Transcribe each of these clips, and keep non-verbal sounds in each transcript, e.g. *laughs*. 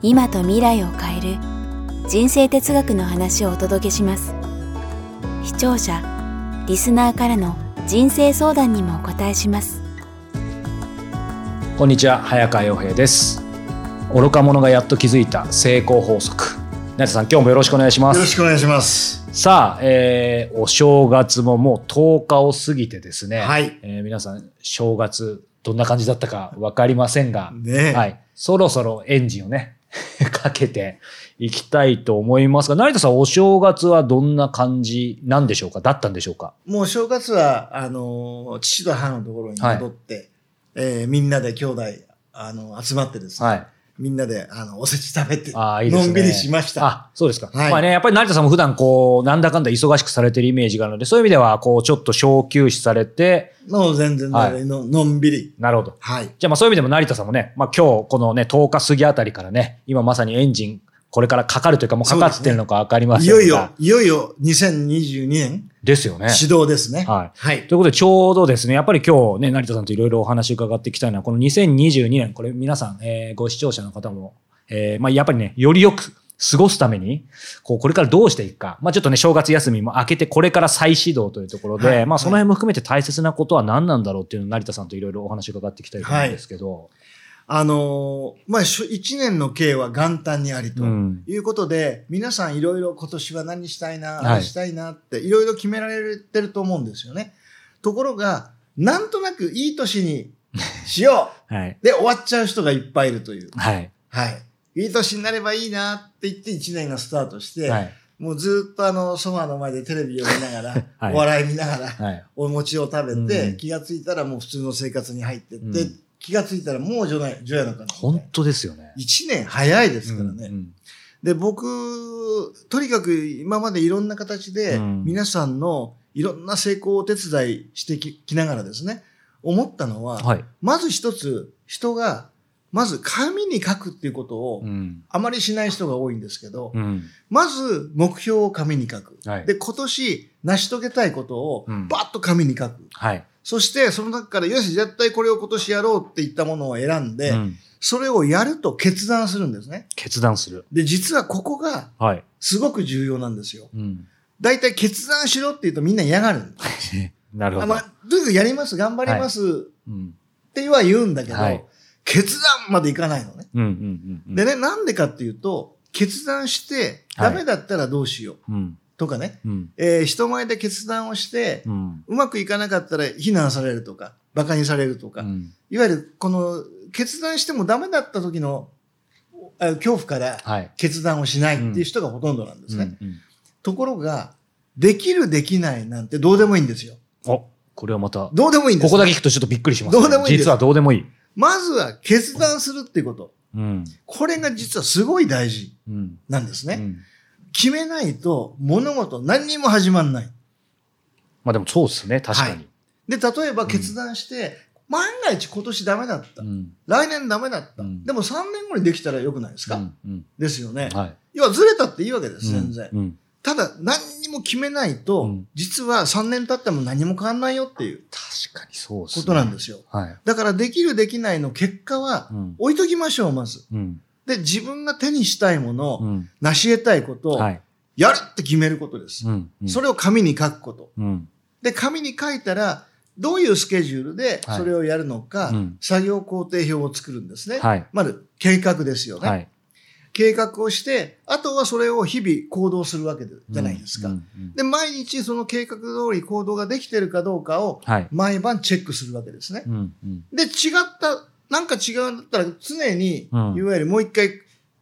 今と未来を変える人生哲学の話をお届けします。視聴者リスナーからの人生相談にもお答えします。こんにちは早川洋平です。愚か者がやっと気づいた成功法則。成田さん今日もよろしくお願いしまよろすしくお願いします。さあ、えーお正月ももう10日を過ぎてですね、はい。えー皆さん正月どんな感じだったか分かりませんが、ね。えはい、そろそろエンジンをね *laughs* かけていきたいと思いますが成田さんお正月はどんな感じなんでしょうか？だったんでしょうか？もう正月は、あのー、父と母のところに戻って、えーみんなで兄弟、あの、集まってですね、はいみんなで、あの、おせち食べて、ああ、いいですね。のんびりしました。あ、そうですか。はいまあね、やっぱり成田さんも普段こう、なんだかんだ忙しくされてるイメージがあるので、そういう意味では、こう、ちょっと小休止されて、の全然、はいののんびり。なるほど。はい。じゃあまあそういう意味でも成田さんもね、まあ今日このね、10日過ぎあたりからね、今まさにエンジン、これからかかるというかもうかかってるのかわかりませんが。いよいよ、いよいよ2022年ですよね。始動ですね。はいはい。ということで、ちょうどですね、やっぱり今日ね、成田さんといろいろお話伺っていきたいのは、この2022年、これ皆さん、えーご視聴者の方も、えーまあやっぱりね、よりよく過ごすために、こう、これからどうしていくか。まあちょっとね、正月休みも明けて、これから再始動というところで、はいまあその辺も含めて大切なことは何なんだろうっていうのを成田さんといろいろお話伺っていきたいと思うんですけど、あのーまあ、一年の計は元旦にありとうんいうことで、皆さんいろいろ今年は何したいな、はいしたいなっていろいろ決められてると思うんですよね。ところが、なんとなくいい年にしよ *laughs* はい。うで終わっちゃう人がいっぱいいるという。はい。はい。いい年になればいいなって言って一年がスタートして、はい。もうずっとあの、ソファーの前でテレビを見ながら、*laughs* はいお笑い見ながら、はい。お餅を食べて、うん気がついたらもう普通の生活に入ってって、うん気がついたらもう除夜除夜の鐘。本当ですよね。一年早いですからね。うんうんで、僕、とにかく今までいろんな形でうん皆さんのいろんな成功をお手伝いしてききながらですね、思ったのは、はい。まず一つ人が、まず紙に書くっていうことをうん。あまりしない人が多いんですけど、うん。まず目標を紙に書く。はいで、今年成し遂げたいことをうんバッと紙に書く。はい。そして、その中から、よし、絶対これを今年やろうって言ったものを選んで、うんそれをやると決断するんですね。決断する。で、実はここがはい。すごく重要なんですよ。うん。大体決断しろって言うとみんな嫌がる。*laughs* なるほど。あまあ、とにかくやります、頑張りますうん。っては言うんだけど、はい決断までいかないのね。うんうんうんうん。でね、なんでかっていうと、決断してはいダメだったらどうしよううん。とかね、うん。えー人前で決断をして、うん。うまくいかなかったら非難されるとか、馬鹿にされるとか、うんいわゆるこの決断してもダメだった時のあ恐怖からはい。決断をしないっていう人がほとんどなんですね。ところが、できるできないなんてどうでもいいんですよ。お、これはまた、どうでもいいんです。ここだけ聞くとちょっとびっくりしますね。どうでもいい実はどうでもいい。まずは決断するっていうこと。うん。これが実はすごい大事うん。なんですね。うん決めないと物事何にも始まんない。まあでもそうですね、確かに。で、例えば決断して、万が一今年ダメだった。うん。来年ダメだった。うんでも3年後にできたらよくないですか、うんうんですよね。はい。要はずれたっていいわけです、全然。うん。ただ、何にも決めないと、うん実は3年経っても何も変わんないよっていう確かにそうですね。ことなんですよ。はい。だから、できるできないの結果はうん、置いときましょう、まず。うん。で、自分が手にしたいもの、うん。成し得たいことを、はい。やるって決めることです。うん。うんそれを紙に書くこと。うん。で、紙に書いたら、どういうスケジュールではいそれをやるのか、うん作業工程表を作るんですね。はい。まず、計画ですよね。はい。計画をして、あとはそれを日々行動するわけでじゃないですか。うんうんで、毎日その計画通り行動ができてるかどうかをはい。毎晩チェックするわけですね。うんうんで、違った、なんか違うんだったら常に、うんいわゆるもう一回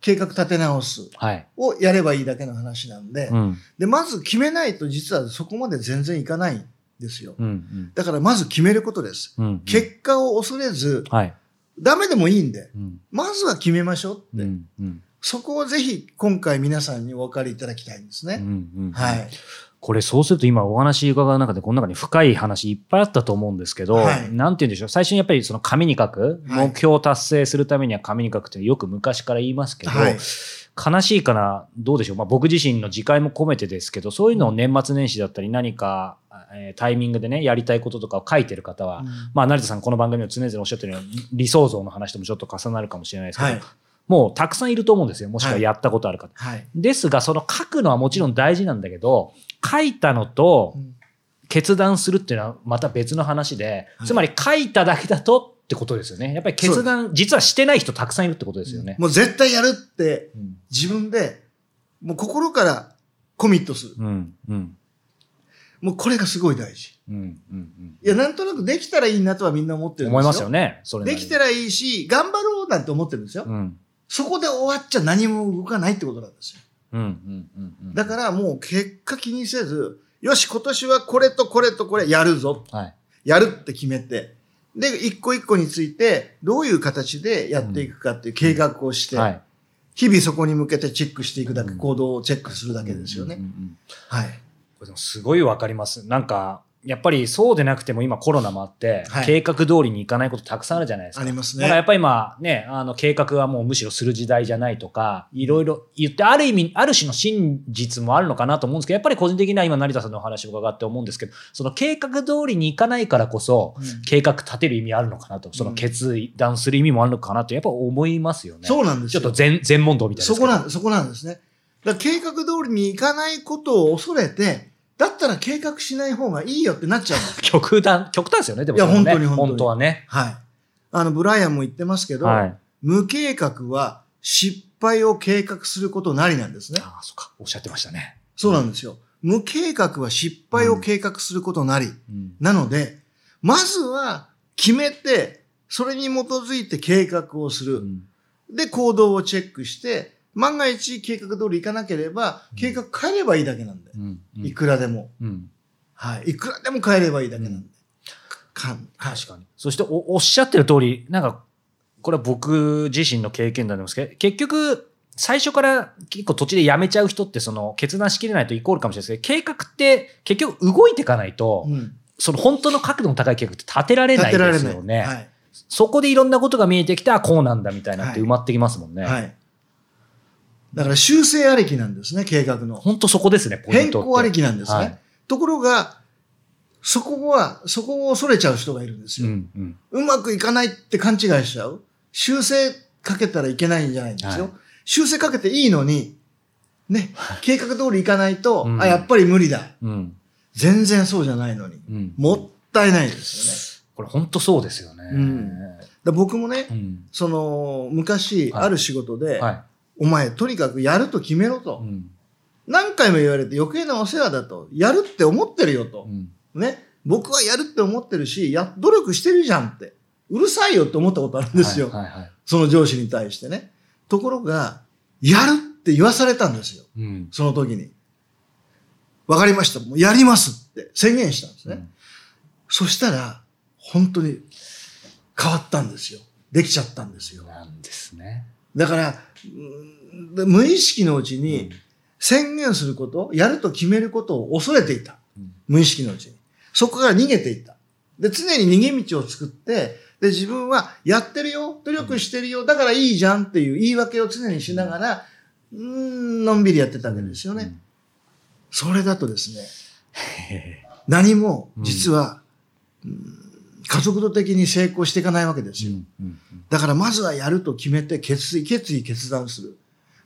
計画立て直すはい。をやればいいだけの話なんで、うんで、まず決めないと実はそこまで全然いかないんですよ。うんうんだからまず決めることです。うん結果を恐れず、はい。ダメでもいいんで、うんまずは決めましょうって。うんうんそこをぜひ今回皆さんにお分かりいただきたいんですね。うんうんはい。これそうすると今お話伺う中でこの中に深い話いっぱいあったと思うんですけど、はい。なんて言うんでしょう。最初にやっぱりその紙に書く、はい。目標を達成するためには紙に書くってよく昔から言いますけど、はい。悲しいかなどうでしょう、まあ、僕自身の自戒も込めてですけどそういうのを年末年始だったり何か、えータイミングでねやりたいこととかを書いてる方は、まあ成田さんこの番組を常々おっしゃってるように理想像の話ともちょっと重なるかもしれないですけど、はい。もうたくさんいると思うんですよもしくはやったことある方。はい。ですが、その書くのはもちろん大事なんだけど、書いたのとうん決断するっていうのはまた別の話で、はいつまり書いただけだとってことですよね。やっぱり決断、実はしてない人たくさんいるってことですよね。もう絶対やるってうん。自分で、もう心からコミットする。うん。うん。もうこれがすごい大事。うん。うん。いや、なんとなくできたらいいなとはみんな思ってるんですよ。思いますよね。それできたらいいし、頑張ろうなんて思ってるんですよ。うん。そこで終わっちゃ何も動かないってことなんですよ。うん。うん。うん。うんだからもう結果気にせず、よし、今年はこれとこれとこれやるぞ。はい。やるって決めて。で、一個一個について、どういう形でやっていくかっていう計画をして、はい。日々そこに向けてチェックしていくだけ、うん行動をチェックするだけですよね。うんうんうんはい。これでもすごいわかります。なんか、やっぱりそうでなくても今コロナもあって、はい計画通りにいかないことたくさんあるじゃないですか。ありますね。だからやっぱり今ね、あの計画はもうむしろする時代じゃないとか、いろいろ言って、ある意味、ある種の真実もあるのかなと思うんですけど、やっぱり個人的には今成田さんのお話を伺って思うんですけど、その計画通りにいかないからこそ、うん計画立てる意味あるのかなと、その決断する意味もあるのかなと、やっぱ思いますよね。そうなんですよ。ちょっと全、全問答みたいな。そこなん、そこなんですね。だから計画通りにいかないことを恐れて、だったら計画しない方がいいよってなっちゃうんです。*laughs* 極端、極端ですよね、でもいや本当に本当に本当はね。はい。あの、ブライアンも言ってますけど、はい。無計画は失敗を計画することなりなんですね。ああ、そっか。おっしゃってましたね。そうなんですよ。無計画は失敗を計画することなり。うん。なので、まずは決めて、それに基づいて計画をする。うんで、行動をチェックして、万が一計画通りいかなければ、計画変えればいいだけなんで。うん。いくらでも。うん。はい。いくらでも変えればいいだけなんで。か確かに。そしておおっしゃってる通り、なんか、これは僕自身の経験談なんですけど、結局、最初から結構土地で辞めちゃう人ってその決断しきれないとイコールかもしれないですけど、計画って結局動いていかないと、うんその本当の角度の高い計画って立てられない立てられですよね。はい。そこでいろんなことが見えてきたらこうなんだみたいなって埋まってきますもんね。はい。だから修正ありきなんですね、計画の。本当そこですね。変更ありきなんですね。はいところが、そこは、そこを恐れちゃう人がいるんですうよ。んうん。うまくいかないって勘違いしちゃう。修正かけたらいけないんじゃないんですよ。はい修正かけていいのに、ね、計画通りいかないと、うんあ、やっぱり無理だ。うん。全然そうじゃないのに。うん。もったいないですこれ本当そうですよね。僕もね、うん。その、昔、はいある仕事で、はお前、とにかくやると決めろい。と。うん。何回も言われて余計なお世話だと。やるって思ってるよとう。ん。ね。僕はやるって思ってるし、や、努力してるじゃんって。うるさいよって思ったことあるんですよ。はいはいはい。その上司に対してね。ところが、やるって言わされたんですよ。うん。その時に。わかりました。もうやりますって宣言したんですね。うんそしたら、本当に変わったんですよ。できちゃったんですよ。なんですね。だから、無意識のうちに宣言すること、やると決めることを恐れていた。うん無意識のうちに。そこから逃げていった。で、常に逃げ道を作って、で、自分はやってるよ、努力してるよ、だからいいじゃんっていう言い訳を常にしながら、うーん、のんびりやってたわけですよね。それだとですね、何も実は、うん加速度的に成功していかないわけですよ。だからまずはやると決めて決意、決意、決断する。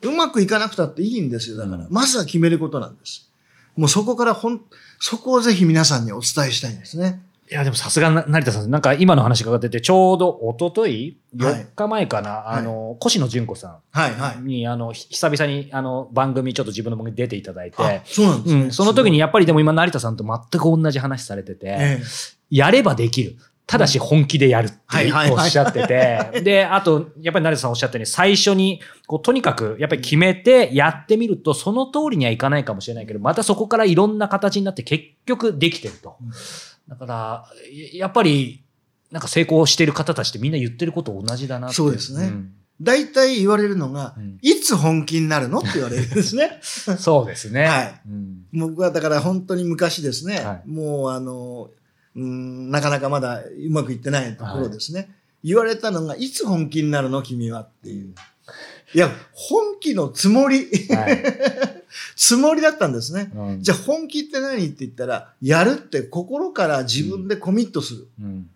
うまくいかなくたっていいんですよ。だから、うんまずは決めることなんです。もうそこからほん、そこをぜひ皆さんにお伝えしたいんですね。いや、でもさすがな成田さん、なんか今の話伺ってて、ちょうど一昨日はい ?4 日前かな、あの、越野純子さはい、はいん。に、あの、ひ久々にあの番組ちょっと自分の番組に出ていただいあて、そうなんですね。うん、その時にやっぱりでも今成田さんと全く同じ話されてて、ええやればできる。ただし本気でやるっておっしゃってて、*laughs* で、あと、やっぱり成田さんおっしゃったように、最初に、こう、とにかく、やっぱり決めてやってみると、その通りにはいかないかもしれないけど、またそこからいろんな形になって結局できてると。だから、ややっぱり、なんか成功してる方たちってみんな言ってること同じだなって。そうですね。ん。大体言われるのが、うん。いつ本気になるのって言われるんですね。*laughs* そうですね。はい。うん。僕はだから本当に昔ですね、はい。もうあの、うん、なかなかまだうまくいってないところですね。言われたのが、いつ本気になるの君はっていう。いや、本気のつもり、はい *laughs* つもりだったんですね。うんじゃあ本気って何って言ったら、やるって心から自分でコミットする。うん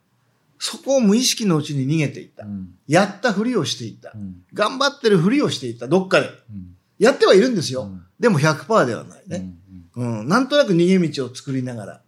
そこを無意識のうちに逃げていったう。んやったふりをしていったう。ん頑張ってるふりをしていった。どっかで。うんやってはいるんですよ。うんでも100%ではないね。うんうん。なんとなく逃げ道を作りながら。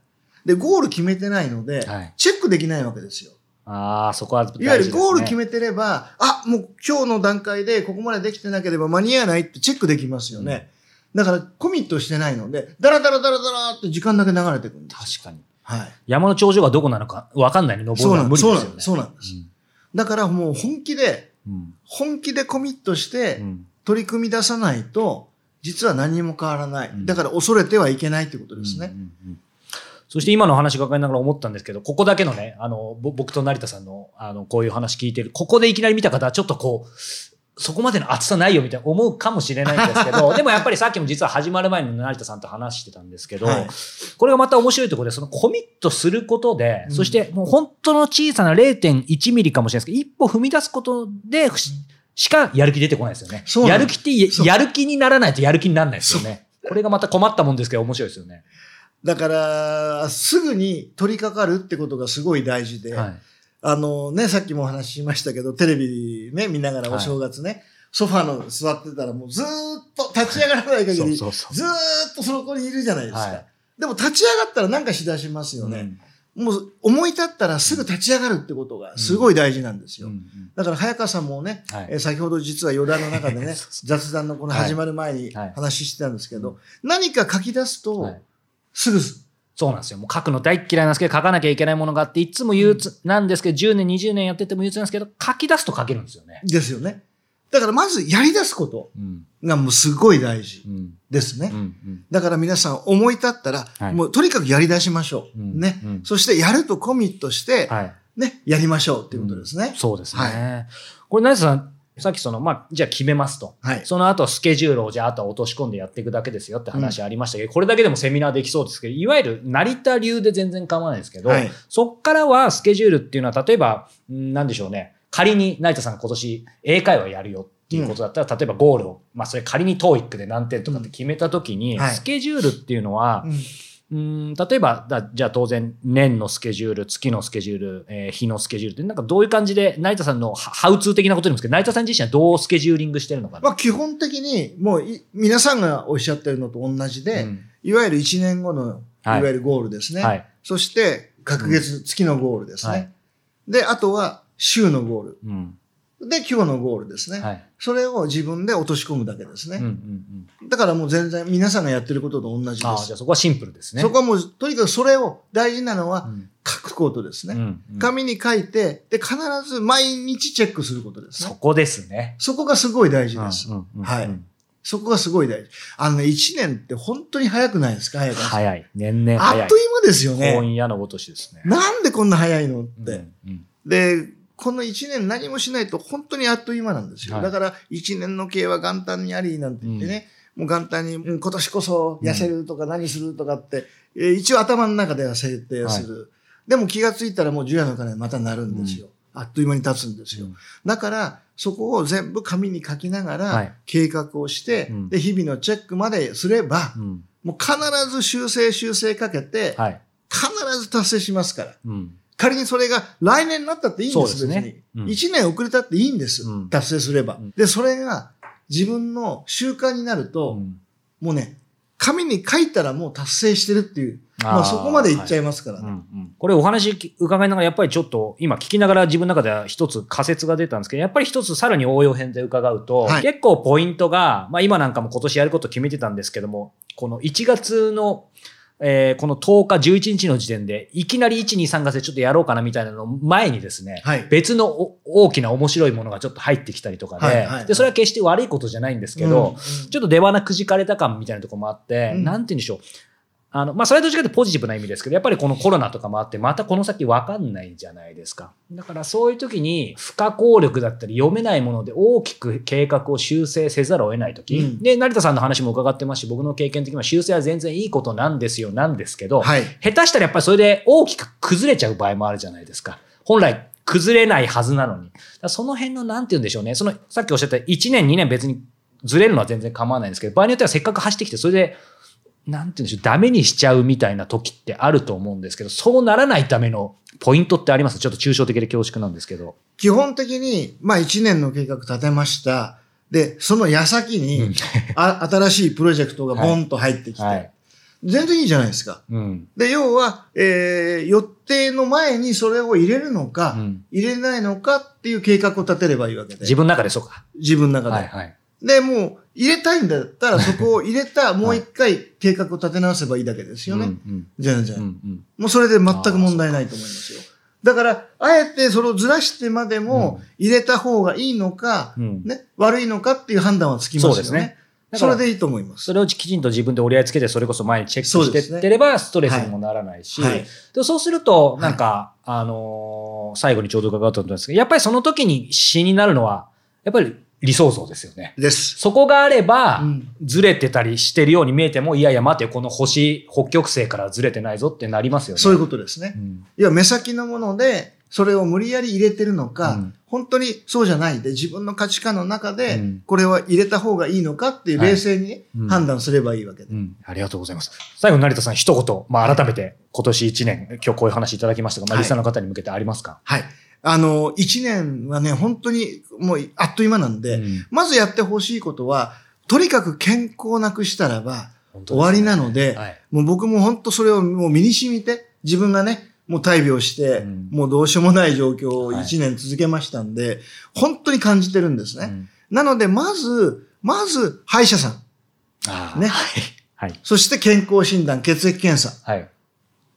で、ゴール決めてないので、はいチェックできないわけですよ。ああ、そこは大事ですね。いわゆるゴール決めてれば、あ、もう今日の段階でここまでできてなければ間に合わないってチェックできますよね。だからコミットしてないので、ダラダラダラダラって時間だけ流れてくるんです。確かに。はい。山の頂上がどこなのか分かんないね。登るのはそうなんです。無理ですよね。そうなんです。そうなん。だからもう本気で、うん本気でコミットしてうん取り組み出さないと、実は何も変わらない。うんだから恐れてはいけないってことですね。うんうんうんそして今の話伺いながら思ったんですけど、ここだけのね、あの、ぼ僕と成田さんの、あの、こういう話聞いてる、ここでいきなり見た方はちょっとこう、そこまでの熱さないよみたいな思うかもしれないんですけど、*laughs* でもやっぱりさっきも実は始まる前に成田さんと話してたんですけど、はいこれがまた面白いところで、そのコミットすることで、うんそしてもう本当の小さな0.1ミリかもしれないですけど、一歩踏み出すことで、ししかやる気出てこないですよね。やる気ってやる気にならないとやる気にならないですよね。これがまた困ったもんですけど面白いですよね。だから、すぐに取り掛かるってことがすごい大事で、はい。あのね、さっきもお話ししましたけど、テレビね、見ながらお正月ね、ソファの座ってたらもうずーっと立ち上がらない限り、ずーっとそこにいるじゃないですか。はい。でも立ち上がったらなんかしだしますよね。もう思い立ったらすぐ立ち上がるってことがすごい大事なんですよ。うんうんだから早川さんもね、はい。えー先ほど実は余談の中でね、*laughs* 雑談のこの始まる前にはい。話してたんですけど、何か書き出すと、はいすぐそうなんですよ。もう書くの大っ嫌いなんですけど、書かなきゃいけないものがあって、いつも憂鬱なんですけど、10年、20年やってても憂鬱なんですけど、書き出すと書けるんですよね。ですよね。だからまずやり出すことうん。がもうすごい大事うん。ですね。うん。うん。だから皆さん思い立ったら、はいもうとにかくやり出しましょう。うんね、うんそしてやるとコミットして、はい。ね、やりましょうっていうことですね。そうですね。はこれ、成田さん、さっきその、まあ、じゃあ決めますと。はい。その後スケジュールをじゃああとは落とし込んでやっていくだけですよって話ありましたけど、これだけでもセミナーできそうですけど、いわゆる成田流で全然構わないですけど、はい。そっからはスケジュールっていうのは、例えば、んなんでしょうね。仮に成田さんが今年英会話やるよっていうことだったら、例えばゴールを、まあそれ仮に TOEIC で何点とかって決めたときに、うん。はい。スケジュールっていうのは、うんうん例えばだ、じゃあ当然、年のスケジュール、月のスケジュール、えー日のスケジュールって、なんかどういう感じで、成田さんのハハウツー的なことですけど、成田さん自身はどうスケジューリングしてるのかな？まあ基本的にもうい皆さんがおっしゃってるのと同じで、うんいわゆる1年後の、いはいわゆるゴールですね。はい。そして、隔月、月のゴールですね。はいで、あとは、週のゴーうん。ル。で、今日のゴールですね。はい。それを自分で落とし込むだけですね。うんうんうん。だからもう全然皆さんがやってることと同じでああ、すじゃあ。そこはシンプルですね。そこはもう、とにかくそれを、大事なのはうん書くことですね。うんうん紙に書いて、で、必ず毎日チェックすることですね。そこですね。そこがすごい大事です。うんうんうんはいうんそこがすごい大事。あのね、1年って本当に早くないですか早く。早い。年々早いあっと。いう間ですよね。今夜のごとしですね。なんでこんな早いのっうんて。うんで、この1年何もしないと本当にあっという間なんですよ。はいだから1年の計は元旦にありなんて言ってね、もう元旦に、うん今年こそ痩せるとか何するとかって、えー一応頭の中では設定をする。でも気がついたらもう除夜の鐘また鳴るんですよ。あっという間に経つんですよ。うんだから、そこを全部紙に書きながはいら計画をして、うんで、日々のチェックまですれば、うんもう必ず修正修正かけて、はい。必ず達成しますから。うん仮にそれが来年になったっていいんです、ですね。別に。うん。1年遅れたっていいんです、うん。達成すれば、うん。で、それが自分の習慣になると、うん。もうね、紙に書いたらもう達成してるっていう、まあそこまでい。っちゃいますからね。うんうん。これお話伺いながらやっぱりちょっと今聞きながら自分の中では一つ仮説が出たんですけどやっぱり一つさらに応用編で伺うと、はい。結構ポイントが、まあ、今なんかも今年やること決めてたんですけどもこの1月の、えーこの10日11日の時点でいきなり123月でちょっとやろうかなみたいなの前にですね、はい。別のお大きな面白いものがちょっと入ってきたりとかで,、はいはいはい。でそれは決して悪いことじゃないんですけど、うんちょっと出花くじかれた感みたいなところもあって、うん。なんて言うんでしょう。あの、まあ、それはどっちかというとポジティブな意味ですけど、やっぱりこのコロナとかもあって、またこの先分かんないじゃないですか。だからそういう時に不可抗力だったり読めないもので大きく計画を修正せざるを得ない時、うんで、成田さんの話も伺ってますし、僕の経験的には修正は全然いいことなんですよ、なんですけど、はい。下手したらやっぱりそれで大きく崩れちゃう場合もあるじゃないですか。本来崩れないはずなのに。その辺のなんて言うんでしょうね。その、さっきおっしゃった1年2年別にずれるのは全然構わないんですけど、場合によってはせっかく走ってきて、それで、なんて言うんでしょう、ダメにしちゃうみたいな時ってあると思うんですけど、そうならないためのポイントってあります？ちょっと抽象的で恐縮なんですけど。基本的に、まあ1年の計画立てました。で、その矢先に、うんあ新しいプロジェクトがボンと入ってきて、はい。全然いいじゃないですか。うん。で、要は、えー予定の前にそれを入れるのか、うん入れないのかっていう計画を立てればいいわけで。自分の中でそうか。自分の中で。はいはい。で、もう、入れたいんだったら、そこを入れた、もう一回計画を立て直せばいいだけですよね。うんうん全然、うんうん。もうそれで全く問題ないと思いますよ。だから、あえてそれをずらしてまでも入れた方がいいのか、うん。ね、悪いのかっていう判断はつきますよね。そうですね。それでいいと思います。それをきちんと自分で折り合いつけて、それこそ前にチェックしてそうですね。ってれば、ストレスにもならないし、でそうすると、なんか、あのー最後にちょうど伺ったと思うんですけど、やっぱりその時に死になるのは、やっぱり理想像ですよね。です。そこがあればうん、ずれてたりしてるように見えても、いやいや待てよ、この星、北極星からずれてないぞってなりますよね。そういうことですね。うんいや、目先のもので、それを無理やり入れてるのか、うん本当にそうじゃないで、自分の価値観の中でうん、これは入れた方がいいのかっていうはい冷静に判断すればいいわけで。うん、ありがとうございます。最後に成田さん一言、まあ改めて今年1年、今日こういう話いただきましたが、まあはいリスナーの方に向けてありますか、はい。あの、一年はね、本当にもうあっという間なんで、うんまずやってほしいことは、とにかく健康をなくしたらば、ね終わりなので、はいもう僕も本当それをもう身に染みて、自分がね、もう大病して、うんもうどうしようもない状況をはい1年続けましたんで、本当に感じてるんですね。うんなので、まず、まず、歯医者さん。ねはい。はい。そして健康診断、血液検査。はい。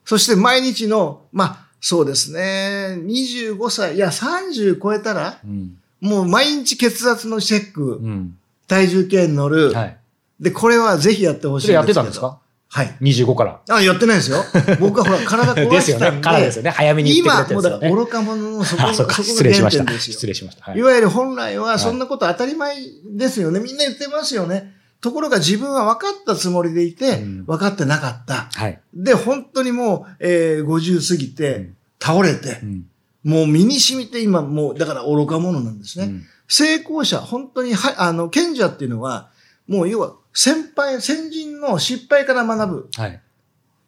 そして毎日の、まあ、そうですね、25歳、いや、30超えたら、うん。もう毎日血圧のチェック、うん。体重計に乗る。はい。で、これはぜひやってほしいんですけど。それやってたんですか？はい。?25 から。あ、やってないですよ。*laughs* 僕はほら、体壊ですよしたんで。ね。からですよね。早めに言ってくれてるんですよね。愚か者のそこあ、が、そこ失礼しました。失礼しました。はいい。わゆる本来はそんなこと当たり前ですよね。みんな言ってますよね。ところが自分は分かったつもりでいて、うん分かってなかった。はい。で、本当にもう、えー50過ぎて、うん倒れてう、ん。もう身に染みて今もう、だから愚か者なんですね。うん成功者、本当には、あの、賢者っていうのは、もう要は、先輩、先人の失敗から学ぶ。はい。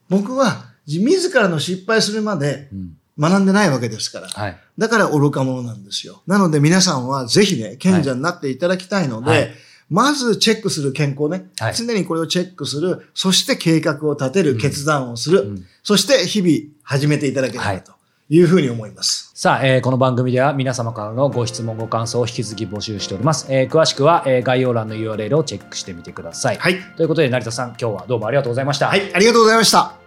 僕は、自らの失敗するまでうん学んでないわけですから。はい。だから愚か者なんですよ。なので皆さんはぜひね、賢者になっていただきたいので、はいまずチェックする健康ね、はい常にこれをチェックする、そして計画を立てる、うん決断をする、うんそして日々始めていただければというふうに思います。さあ、えーこの番組では皆様からのご質問、ご感想を引き続き募集しております。えー詳しくは、えー概要欄の URL をチェックしてみてください。はい。ということで、成田さん、今日はどうもありがとうございました。はい、ありがとうございました。